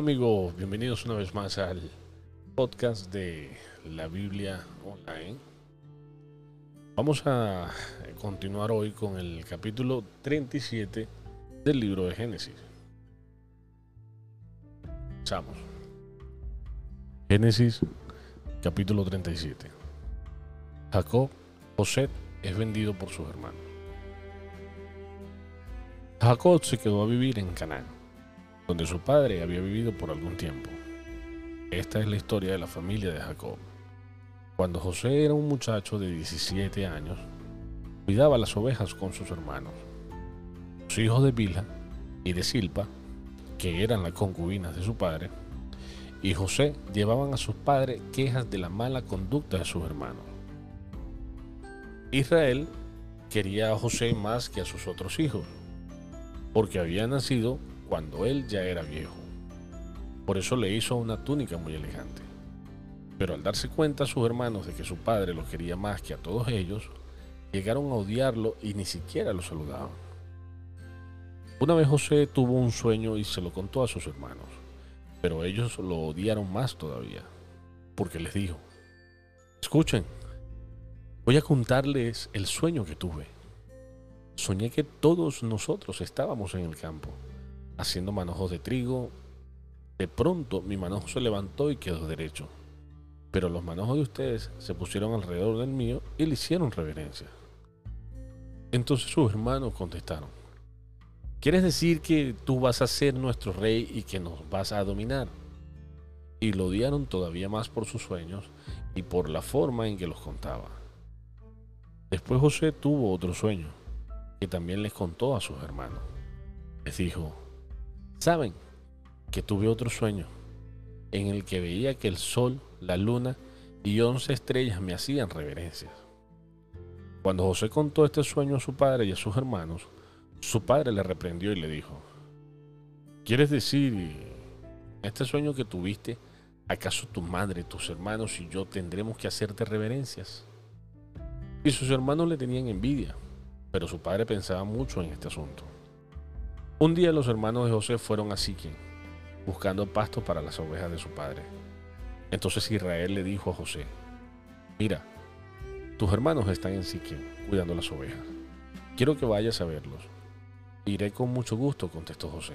Amigos, bienvenidos una vez más al podcast de la Biblia Online. Vamos a continuar hoy con el capítulo 37 del libro de Génesis. Empezamos. Génesis capítulo 37. Jacob, José, es vendido por sus hermanos. Jacob se quedó a vivir en Canaán, donde su padre había vivido por algún tiempo. Esta es la historia de la familia de Jacob. Cuando José era un muchacho de 17 años, cuidaba las ovejas con sus hermanos. Los hijos de Bilha y de Silpa, que eran las concubinas de su padre, y José llevaban a sus padres quejas de la mala conducta de sus hermanos. Israel quería a José más que a sus otros hijos, porque había nacido cuando él ya era viejo. Por eso le hizo una túnica muy elegante. Pero al darse cuenta sus hermanos de que su padre lo quería más que a todos ellos, llegaron a odiarlo y ni siquiera lo saludaban. Una vez José tuvo un sueño y se lo contó a sus hermanos, pero ellos lo odiaron más todavía, porque les dijo, escuchen, voy a contarles el sueño que tuve. Soñé que todos nosotros estábamos en el campo, haciendo manojos de trigo. De pronto mi manojo se levantó y quedó derecho, pero los manojos de ustedes se pusieron alrededor del mío y le hicieron reverencia. Entonces sus hermanos contestaron, ¿quieres decir que tú vas a ser nuestro rey y que nos vas a dominar? Y lo odiaron todavía más por sus sueños y por la forma en que los contaba. Después José tuvo otro sueño que también les contó a sus hermanos. Les dijo, ¿saben que tuve otro sueño en el que veía que el sol, la luna y once estrellas me hacían reverencias? Cuando José contó este sueño a su padre y a sus hermanos, su padre le reprendió y le dijo, ¿quieres decir, este sueño que tuviste, acaso tu madre, tus hermanos y yo tendremos que hacerte reverencias? Y sus hermanos le tenían envidia pero su padre pensaba mucho en este asunto. Un día los hermanos de José fueron a Siquem, buscando pasto para las ovejas de su padre. Entonces Israel le dijo a José, mira, tus hermanos están en Siquem cuidando las ovejas. Quiero que vayas a verlos. Iré con mucho gusto, contestó José.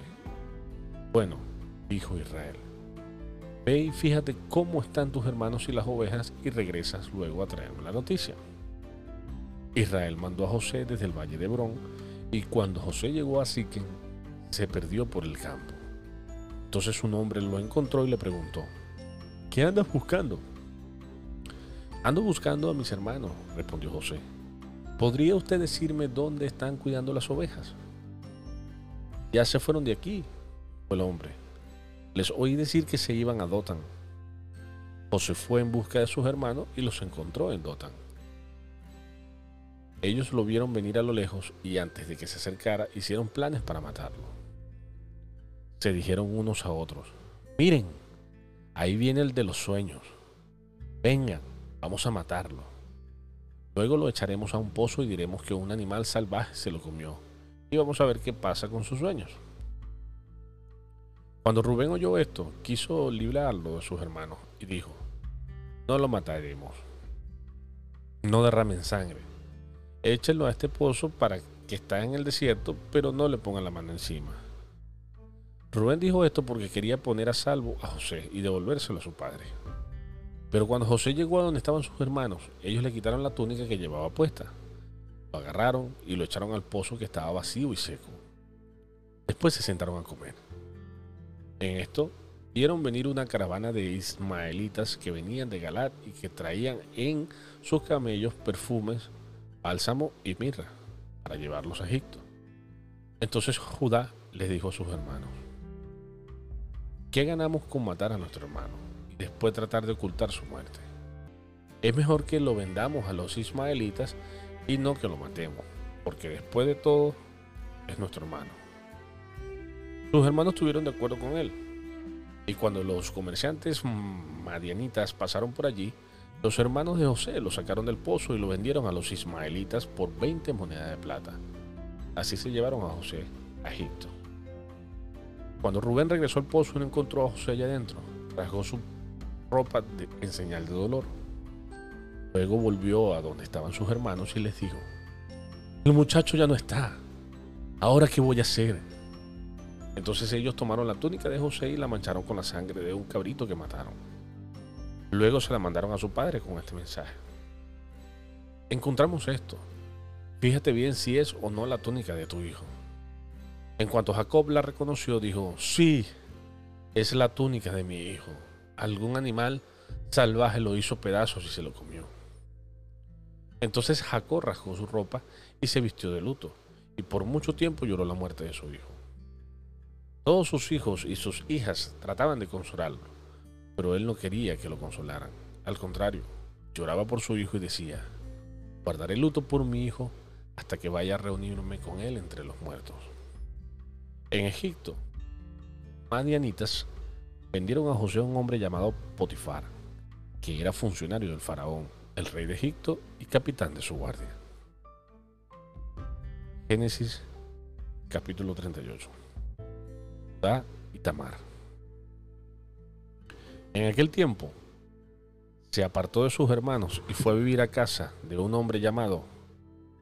Bueno, dijo Israel, ve y fíjate cómo están tus hermanos y las ovejas y regresas luego a traerme la noticia. Israel mandó a José desde el valle de Hebrón, y cuando José llegó a Siquem, se perdió por el campo. Entonces un hombre lo encontró y le preguntó, ¿qué andas buscando? Ando buscando a mis hermanos, respondió José. ¿Podría usted decirme dónde están cuidando las ovejas? Ya se fueron de aquí, fue el hombre. Les oí decir que se iban a Dotan. José fue en busca de sus hermanos y los encontró en Dotan. Ellos lo vieron venir a lo lejos y antes de que se acercara hicieron planes para matarlo. Se dijeron unos a otros, miren, ahí viene el de los sueños. Vengan, vamos a matarlo. Luego lo echaremos a un pozo y diremos que un animal salvaje se lo comió. Y vamos a ver qué pasa con sus sueños. Cuando Rubén oyó esto, quiso librarlo de sus hermanos y dijo, no lo mataremos. No derramen sangre échenlo a este pozo para que está en el desierto, pero no le pongan la mano encima. Rubén dijo esto porque quería poner a salvo a José y devolvérselo a su padre. Pero cuando José llegó a donde estaban sus hermanos, ellos le quitaron la túnica que llevaba puesta. Lo agarraron y lo echaron al pozo que estaba vacío y seco. Después se sentaron a comer. En esto, vieron venir una caravana de ismaelitas que venían de Galat y que traían en sus camellos perfumes bálsamo y mirra para llevarlos a Egipto. Entonces Judá les dijo a sus hermanos, ¿qué ganamos con matar a nuestro hermano y después tratar de ocultar su muerte? Es mejor que lo vendamos a los ismaelitas y no que lo matemos, porque después de todo es nuestro hermano. Sus hermanos estuvieron de acuerdo con él, y cuando los comerciantes madianitas pasaron por allí, los hermanos de José lo sacaron del pozo y lo vendieron a los ismaelitas por 20 monedas de plata. Así se llevaron a José a Egipto. Cuando Rubén regresó al pozo no encontró a José allá adentro, rasgó su ropa en señal de dolor. Luego volvió a donde estaban sus hermanos y les dijo, el muchacho ya no está. ¿Ahora qué voy a hacer? Entonces ellos tomaron la túnica de José y la mancharon con la sangre de un cabrito que mataron. Luego se la mandaron a su padre con este mensaje. Encontramos esto. Fíjate bien si es o no la túnica de tu hijo. En cuanto Jacob la reconoció, dijo, sí, es la túnica de mi hijo. Algún animal salvaje lo hizo pedazos y se lo comió. Entonces Jacob rasgó su ropa y se vistió de luto, y por mucho tiempo lloró la muerte de su hijo. Todos sus hijos y sus hijas trataban de consolarlo, pero él no quería que lo consolaran. Al contrario, lloraba por su hijo y decía, guardaré luto por mi hijo hasta que vaya a reunirme con él entre los muertos. En Egipto, madianitas vendieron a José a un hombre llamado Potifar, que era funcionario del faraón, el rey de Egipto y capitán de su guardia. Génesis capítulo 38 y Tamar. En aquel tiempo se apartó de sus hermanos y fue a vivir a casa de un hombre llamado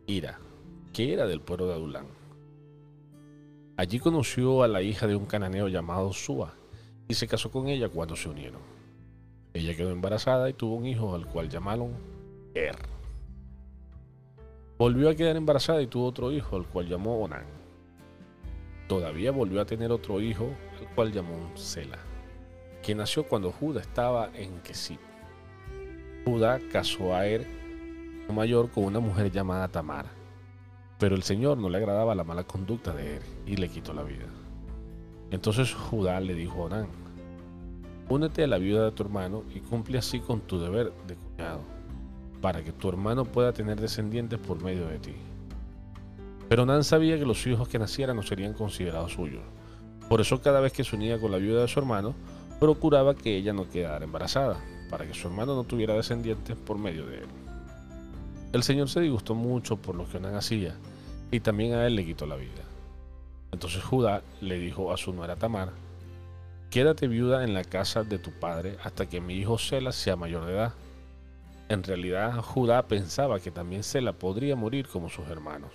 Ira, que era del pueblo de Adulán. Allí conoció a la hija de un cananeo llamado Sua y se casó con ella cuando se unieron. Ella quedó embarazada y tuvo un hijo al cual llamaron Er. Volvió a quedar embarazada y tuvo otro hijo al cual llamó Onán. Todavía volvió a tener otro hijo, al cual llamó Sela, que nació cuando Judá estaba en Kesib. Judá casó a Er, mayor, con una mujer llamada Tamar, pero el Señor no le agradaba la mala conducta de Er y le quitó la vida. Entonces Judá le dijo a Onán, únete a la viuda de tu hermano y cumple así con tu deber de cuñado, para que tu hermano pueda tener descendientes por medio de ti. Pero Nan sabía que los hijos que nacieran no serían considerados suyos. Por eso cada vez que se unía con la viuda de su hermano, procuraba que ella no quedara embarazada, para que su hermano no tuviera descendientes por medio de él. El Señor se disgustó mucho por lo que Nan hacía, y también a él le quitó la vida. Entonces Judá le dijo a su nuera Tamar, Quédate viuda en la casa de tu padre hasta que mi hijo Sela sea mayor de edad. En realidad, Judá pensaba que también Sela podría morir como sus hermanos.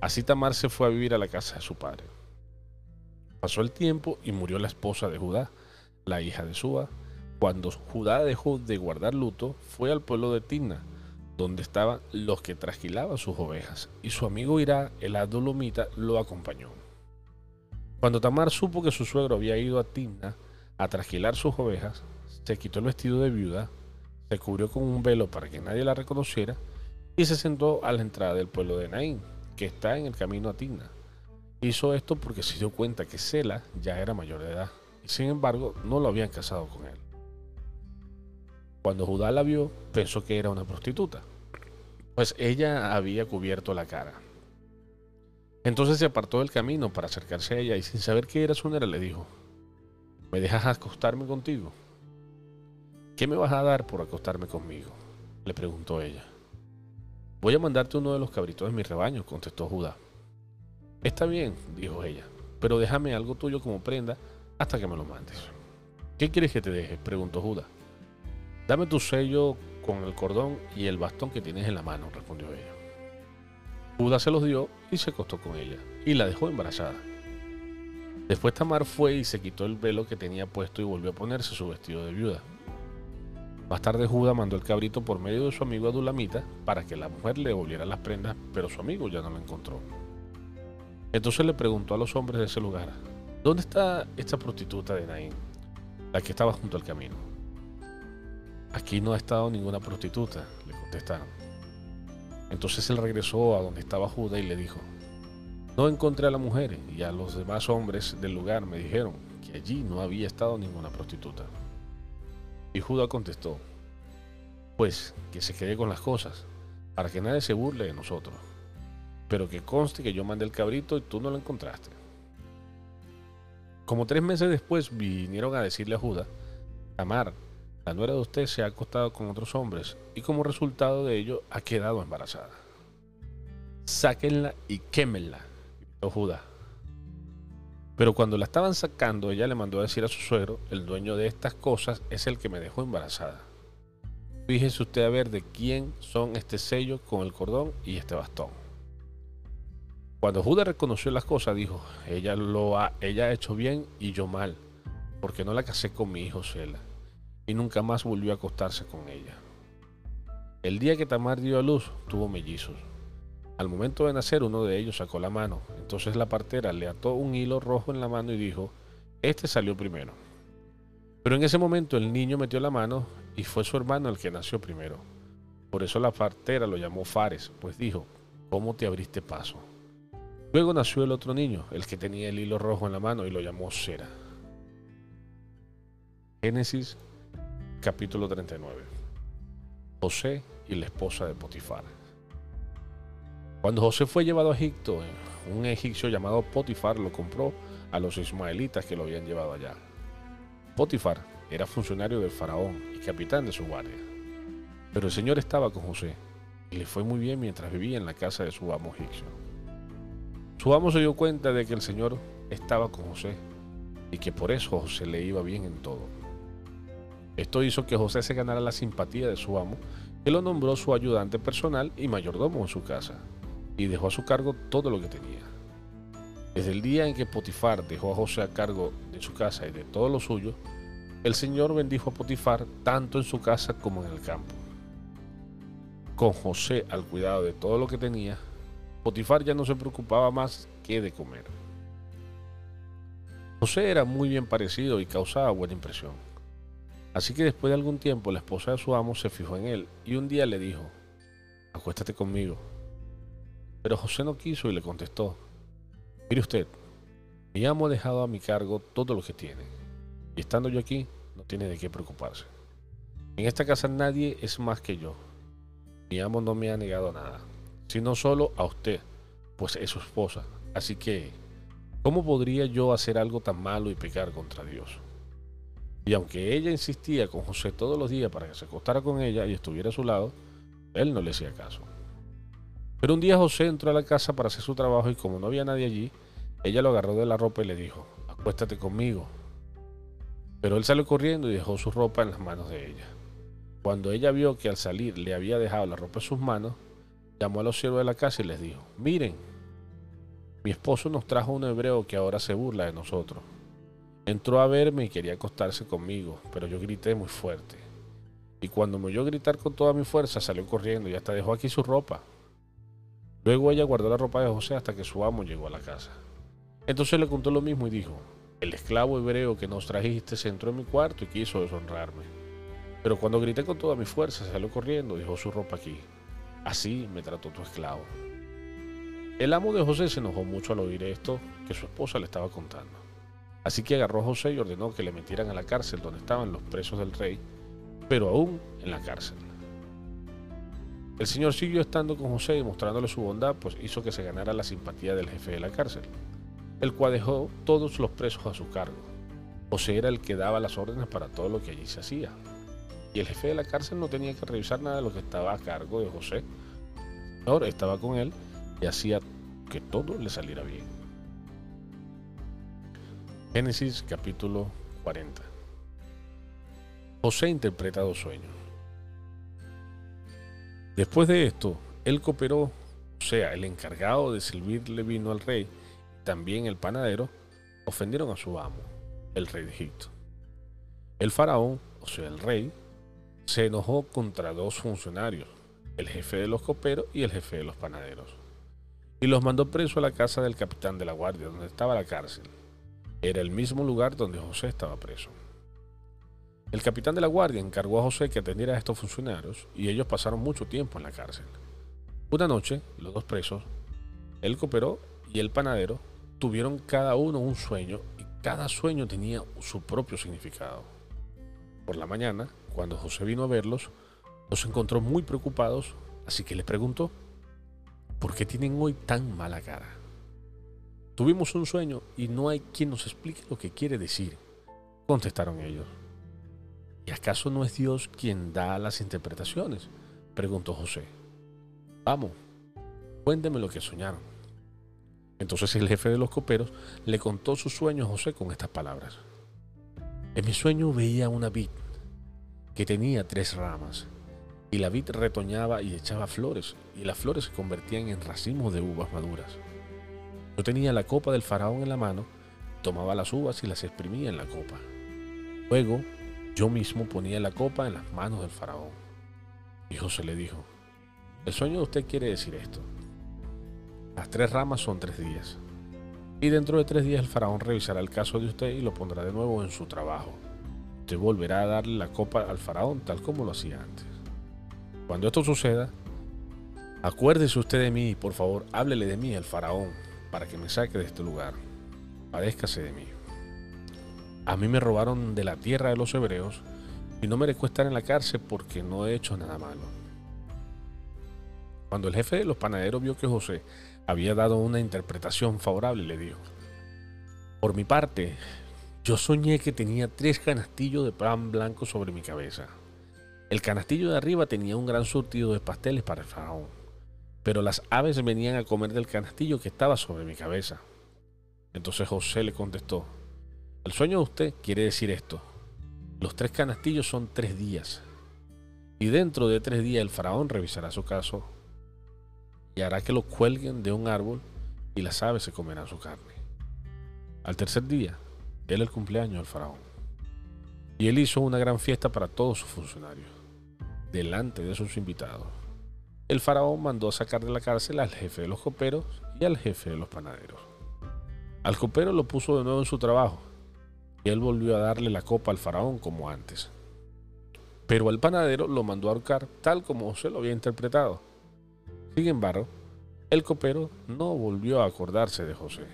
Así Tamar se fue a vivir a la casa de su padre. Pasó el tiempo y murió la esposa de Judá, la hija de Suba. Cuando Judá dejó de guardar luto, fue al pueblo de Tina, donde estaban los que trasquilaban sus ovejas, y su amigo Irá, el adolomita, lo acompañó. Cuando Tamar supo que su suegro había ido a Timna a trasquilar sus ovejas, se quitó el vestido de viuda, se cubrió con un velo para que nadie la reconociera y se sentó a la entrada del pueblo de Naín que está en el camino a Tigna. Hizo esto porque se dio cuenta que Sela ya era mayor de edad y sin embargo no lo habían casado con él. Cuando Judá la vio, pensó que era una prostituta, pues ella había cubierto la cara. Entonces se apartó del camino para acercarse a ella y sin saber qué era su nera le dijo, ¿me dejas acostarme contigo? ¿Qué me vas a dar por acostarme conmigo? le preguntó ella. Voy a mandarte uno de los cabritos de mi rebaño, contestó Judá. Está bien, dijo ella, pero déjame algo tuyo como prenda hasta que me lo mandes. ¿Qué quieres que te deje? preguntó Judá. Dame tu sello con el cordón y el bastón que tienes en la mano, respondió ella. Judá se los dio y se acostó con ella, y la dejó embarazada. Después Tamar fue y se quitó el velo que tenía puesto y volvió a ponerse su vestido de viuda. Más tarde Judá mandó el cabrito por medio de su amigo Adulamita para que la mujer le volviera las prendas, pero su amigo ya no lo encontró. Entonces le preguntó a los hombres de ese lugar, ¿dónde está esta prostituta de Naín, la que estaba junto al camino? Aquí no ha estado ninguna prostituta, le contestaron. Entonces él regresó a donde estaba Judá y le dijo, no encontré a la mujer y a los demás hombres del lugar me dijeron que allí no había estado ninguna prostituta. Y Judá contestó, pues que se quede con las cosas, para que nadie se burle de nosotros, pero que conste que yo mandé el cabrito y tú no lo encontraste. Como tres meses después vinieron a decirle a Judá, Tamar, la nuera de usted se ha acostado con otros hombres y como resultado de ello ha quedado embarazada. Sáquenla y quémenla, gritó Judá. Pero cuando la estaban sacando, ella le mandó a decir a su suegro, el dueño de estas cosas es el que me dejó embarazada. Fíjese usted a ver de quién son este sello con el cordón y este bastón. Cuando Judas reconoció las cosas, dijo, ella lo ha, ella ha hecho bien y yo mal, porque no la casé con mi hijo Sela, nunca más volvió a acostarse con ella. El día que Tamar dio a luz, tuvo mellizos. Al momento de nacer, uno de ellos sacó la mano. Entonces la partera le ató un hilo rojo en la mano y dijo, este salió primero. Pero en ese momento el niño metió la mano y fue su hermano el que nació primero. Por eso la partera lo llamó Fares, pues dijo, ¿cómo te abriste paso? Luego nació el otro niño, el que tenía el hilo rojo en la mano, y lo llamó Sera. Génesis capítulo 39. José y la esposa de Potifar. Cuando José fue llevado a Egipto, un egipcio llamado Potifar lo compró a los ismaelitas que lo habían llevado allá. Potifar era funcionario del faraón y capitán de su guardia. Pero el Señor estaba con José y le fue muy bien mientras vivía en la casa de su amo egipcio. Su amo se dio cuenta de que el Señor estaba con José y que por eso José le iba bien en todo. Esto hizo que José se ganara la simpatía de su amo, que lo nombró su ayudante personal y mayordomo en su casa, y dejó a su cargo todo lo que tenía. Desde el día en que Potifar dejó a José a cargo de su casa y de todo lo suyo, el Señor bendijo a Potifar tanto en su casa como en el campo. Con José al cuidado de todo lo que tenía, Potifar ya no se preocupaba más que de comer. José era muy bien parecido y causaba buena impresión. Así que después de algún tiempo la esposa de su amo se fijó en él y un día le dijo, acuéstate conmigo. Pero José no quiso y le contestó, mire usted, mi amo ha dejado a mi cargo todo lo que tiene, y estando yo aquí, no tiene de qué preocuparse. En esta casa nadie es más que yo. Mi amo no me ha negado nada, sino solo a usted, pues es su esposa. Así que, ¿cómo podría yo hacer algo tan malo y pecar contra Dios? Y aunque ella insistía con José todos los días para que se acostara con ella y estuviera a su lado, él no le hacía caso. Pero un día José entró a la casa para hacer su trabajo y como no había nadie allí, ella lo agarró de la ropa y le dijo, acuéstate conmigo. Pero él salió corriendo y dejó su ropa en las manos de ella. Cuando ella vio que al salir le había dejado la ropa en sus manos, llamó a los siervos de la casa y les dijo, miren, mi esposo nos trajo un hebreo que ahora se burla de nosotros. Entró a verme y quería acostarse conmigo, pero yo grité muy fuerte. Y cuando me oyó gritar con toda mi fuerza, salió corriendo y hasta dejó aquí su ropa. Luego ella guardó la ropa de José hasta que su amo llegó a la casa. Entonces le contó lo mismo y dijo, el esclavo hebreo que nos trajiste se entró en mi cuarto y quiso deshonrarme. Pero cuando grité con toda mi fuerza, salió corriendo y dejó su ropa aquí. Así me trató tu esclavo. El amo de José se enojó mucho al oír esto que su esposa le estaba contando. Así que agarró a José y ordenó que le metieran a la cárcel donde estaban los presos del rey, pero aún en la cárcel. El Señor siguió estando con José y mostrándole su bondad, pues hizo que se ganara la simpatía del jefe de la cárcel, el cual dejó todos los presos a su cargo. José era el que daba las órdenes para todo lo que allí se hacía. Y el jefe de la cárcel no tenía que revisar nada de lo que estaba a cargo de José. Ahora estaba con él y hacía que todo le saliera bien. Génesis capítulo 40. José interpreta dos sueños. Después de esto, él cooperó, o sea, el encargado de servirle vino al rey, y también el panadero, ofendieron a su amo, el rey de Egipto. El faraón, o sea, el rey, se enojó contra dos funcionarios, el jefe de los coperos y el jefe de los panaderos, y los mandó preso a la casa del capitán de la guardia, donde estaba la cárcel era el mismo lugar donde José estaba preso. El capitán de la guardia encargó a José que atendiera a estos funcionarios y ellos pasaron mucho tiempo en la cárcel. Una noche, los dos presos, el cooperó y el panadero, tuvieron cada uno un sueño y cada sueño tenía su propio significado. Por la mañana, cuando José vino a verlos, los encontró muy preocupados, así que le preguntó, ¿por qué tienen hoy tan mala cara? Tuvimos un sueño y no hay quien nos explique lo que quiere decir, contestaron ellos. ¿Y acaso no es Dios quien da las interpretaciones? preguntó José. Vamos, cuénteme lo que soñaron. Entonces el jefe de los coperos le contó su sueño a José con estas palabras. En mi sueño veía una vid que tenía tres ramas, y la vid retoñaba y echaba flores, y las flores se convertían en racimos de uvas maduras. Yo tenía la copa del faraón en la mano, tomaba las uvas y las exprimía en la copa. Luego yo mismo ponía la copa en las manos del faraón. Y José le dijo, el sueño de usted quiere decir esto. Las tres ramas son tres días. Y dentro de tres días el faraón revisará el caso de usted y lo pondrá de nuevo en su trabajo. Usted volverá a darle la copa al faraón tal como lo hacía antes. Cuando esto suceda, acuérdese usted de mí y por favor háblele de mí al faraón para que me saque de este lugar. Padézcase de mí. A mí me robaron de la tierra de los hebreos y no merezco estar en la cárcel porque no he hecho nada malo. Cuando el jefe de los panaderos vio que José había dado una interpretación favorable, le dijo, por mi parte, yo soñé que tenía tres canastillos de pan blanco sobre mi cabeza el canastillo de arriba tenía un gran surtido de pasteles para el faraón, pero las aves venían a comer del canastillo que estaba sobre mi cabeza. Entonces José le contestó, el sueño de usted quiere decir esto, los tres canastillos son tres días, y dentro de tres días el faraón revisará su caso y hará que lo cuelguen de un árbol y las aves se comerán su carne. Al tercer día, era el cumpleaños del faraón, y él hizo una gran fiesta para todos sus funcionarios delante de sus invitados. El faraón mandó sacar de la cárcel al jefe de los coperos y al jefe de los panaderos. Al copero lo puso de nuevo en su trabajo y él volvió a darle la copa al faraón como antes. Pero al panadero lo mandó a ahorcar tal como se lo había interpretado. Sin embargo, el copero no volvió a acordarse de José.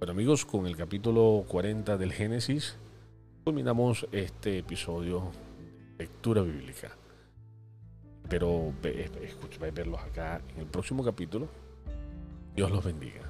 Bueno amigos, con el capítulo 40 del Génesis culminamos este episodio lectura bíblica. Pero escúchame verlos acá en el próximo capítulo. Dios los bendiga.